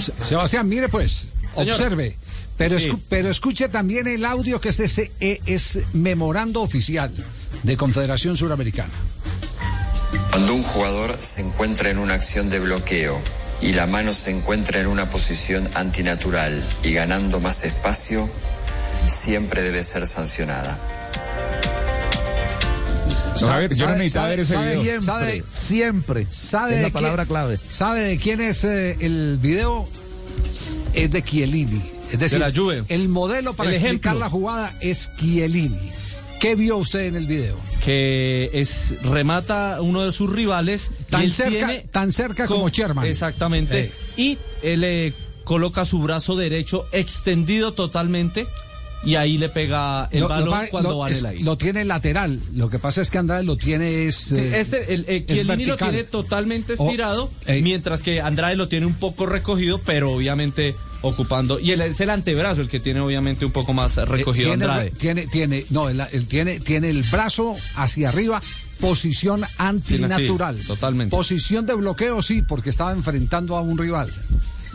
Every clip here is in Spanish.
Sebastián, mire pues, Señor. observe. Pero, Sí. escu- pero escuche también el audio que este es, eh, es memorando oficial de Confederación Suramericana. Cuando un jugador se encuentra en una acción de bloqueo y la mano se encuentra en una posición antinatural y ganando más espacio, siempre debe ser sancionada. No, ver, yo no ¿Sabe- ver ese sabe- video. sabe- sabe- Siempre. ¿Sabe es de la palabra quién- clave. ¿Sabe de quién es eh, el video? Es de Chiellini. Es decir, la Juve. el modelo para El explicar ejemplo. la jugada es Chiellini. ¿Qué vio usted en el video? que es remata a uno de sus rivales y Tan él cerca- tiene tan cerca como Sherman. exactamente Eh. y él le coloca su brazo derecho extendido totalmente y ahí le pega el Lo- balón cuando lo- va en es- el aire lo tiene lateral. Lo que pasa es que Andrade lo tiene es. Sí, eh, este, el, el es Chiellini lo tiene totalmente Oh, estirado, ey. mientras que Andrade lo tiene un poco recogido, pero obviamente ocupando. Y él es el antebrazo el que tiene obviamente un poco más Eh, recogido tiene, Andrade. tiene, tiene, no, el- el- tiene, tiene el brazo hacia arriba, posición antinatural. Sí, totalmente. Posición de bloqueo, sí, porque estaba enfrentando a un rival.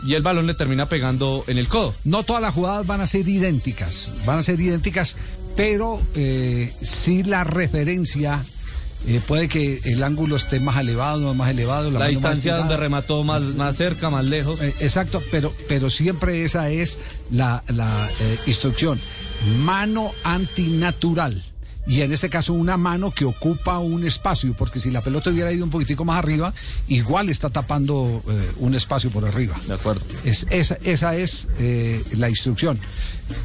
Y el balón le termina pegando en el codo. No todas las jugadas van a ser idénticas, van a ser idénticas, pero eh, sí la referencia. eh, puede que el ángulo esté más elevado, no más elevado. La, más distancia donde remató más, más cerca, más lejos. Eh, exacto, pero, pero siempre esa es la, la, eh, instrucción. Mano antinatural. Y en este caso una mano que ocupa un espacio, porque si la pelota hubiera ido un poquitico más arriba, igual está tapando eh, un espacio por arriba. De acuerdo. Es, esa, esa es eh, la instrucción.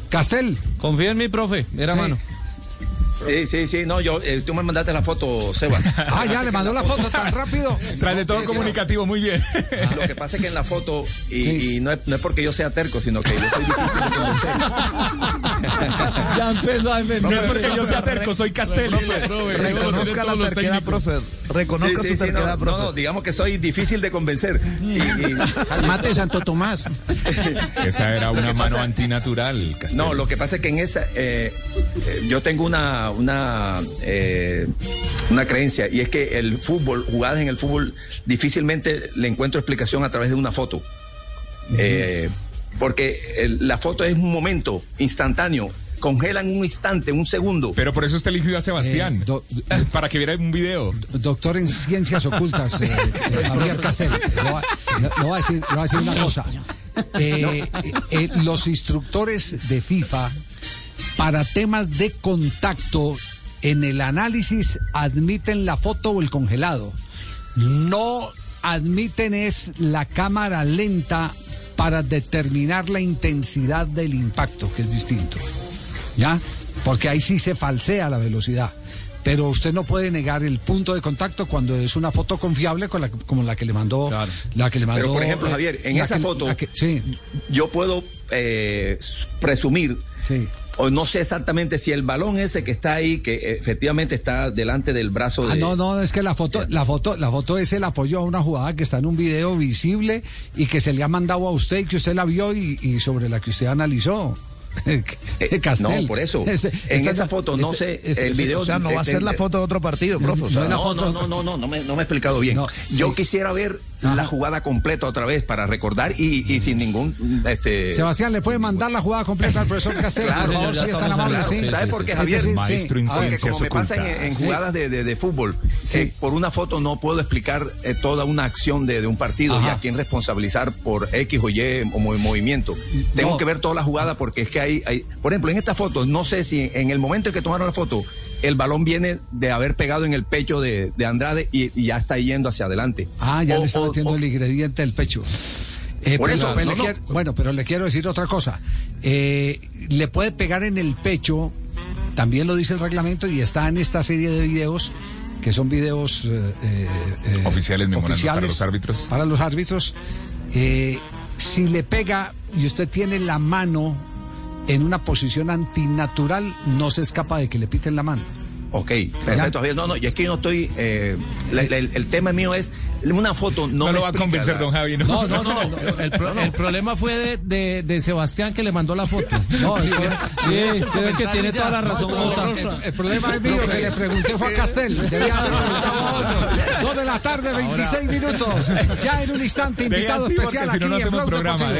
Castel, Confía en mi profe, era Sí. mano. Sí, sí, sí, no, yo, eh, tú me mandaste la foto, Seba. ah, ya le mandó la foto tan rápido. Tras de todo Sí, comunicativo, muy bien. Lo que pasa es que en la foto, y, Sí. y no, es, no es porque yo sea terco, sino que yo soy difícil de convencer. Ya empezó a No es porque yo sea terco, soy Castel. Reconozca la terquedad, profe. Reconozca Sí, su sí, sí, terquedad, no, profe. no, digamos que soy difícil de convencer. Y, y- Calmate, Santo Tomás. Esa era una mano pasa- antinatural, Castel. no, lo que pasa es que en esa, eh, eh, yo tengo una, una, eh, una creencia, y es que el fútbol, jugadas en el fútbol, difícilmente le encuentro explicación a través de una foto. Eh, porque el- la foto es un momento instantáneo, congelan un instante, un segundo. Pero por eso usted eligió a Sebastián. Eh, do- para que viera un video. Doctor en ciencias ocultas, eh, eh, Javier Castel. Le voy a- decir, una cosa. Eh, eh, eh, los instructores de FIFA para temas de contacto en el análisis admiten la foto o el congelado. No admiten es la cámara lenta para determinar la intensidad del impacto, que es distinto. ¿Ya? Porque ahí sí se falsea la velocidad. Pero usted no puede negar el punto de contacto cuando es una foto confiable con la, como la que le mandó. Claro. La que le mandó Pero, por ejemplo, eh, Javier, en esa que- foto- que- sí, yo puedo eh, presumir, sí. o no sé exactamente si el balón ese que está ahí, que efectivamente está delante del brazo Ah, de... no, no, es que la foto, la foto, la foto es el apoyo a una jugada que está en un video visible y que se le ha mandado a usted y que usted la vio y, y sobre la que usted analizó. Eh, Castel. no, por eso. Este- en este- esa foto, no este- sé, este- el video... O sea, no va a ser la foto de otro partido, profe. No, No, no, no, no, no, no me, no me he explicado bien. No, Yo sí. quisiera ver Ajá. la jugada completa otra vez para recordar y, y sin ningún... Este, Sebastián, ¿le puede mandar la jugada completa al profesor Castel? Claro, por favor, si es tan amable. Claro, sí. ¿sabe sí, por qué, sí. Javier? Maestro en Porque como me pasa en, jugadas de, de- de fútbol, Sí. eh, por una foto no puedo explicar eh, toda una acción de, de un partido y a quién responsabilizar por X o Y o mo- movimiento. Tengo No. que ver toda la jugada porque es que hay, hay, por ejemplo, en esta foto, no sé si en el momento en que tomaron la foto, el balón viene de haber pegado en el pecho de, de Andrade y, y ya está yendo hacia adelante. Ah, ya O- le está o- metiendo el ingrediente del pecho. Eh, Por pero- eso, pero no, le no. quiero- bueno, pero le quiero decir otra cosa. Eh, le puede pegar en el pecho, también lo dice el reglamento y está en esta serie de videos que son videos eh, eh, eh, Oficiales, memorandos para los árbitros. Para los árbitros. Eh, si le pega y usted tiene la mano en una posición antinatural, no se escapa de que le piten la mano. Ok, perfecto, Javier. No, no, y es que yo no estoy. Eh, la- la- el, el tema mío es una foto. No, No lo va a convencer, don Javi. No, No, no, no. El, pro- el problema fue de, de, de Sebastián que le mandó la foto. No, el, Sí, creo que tiene toda la razón. El- el problema es mío, que le pregunté fue a Castel. Debía haber preguntado a otro. Dos de la tarde, 26 minutos. Ya en un instante, invitado especial si no, no aquí en hacemos programa.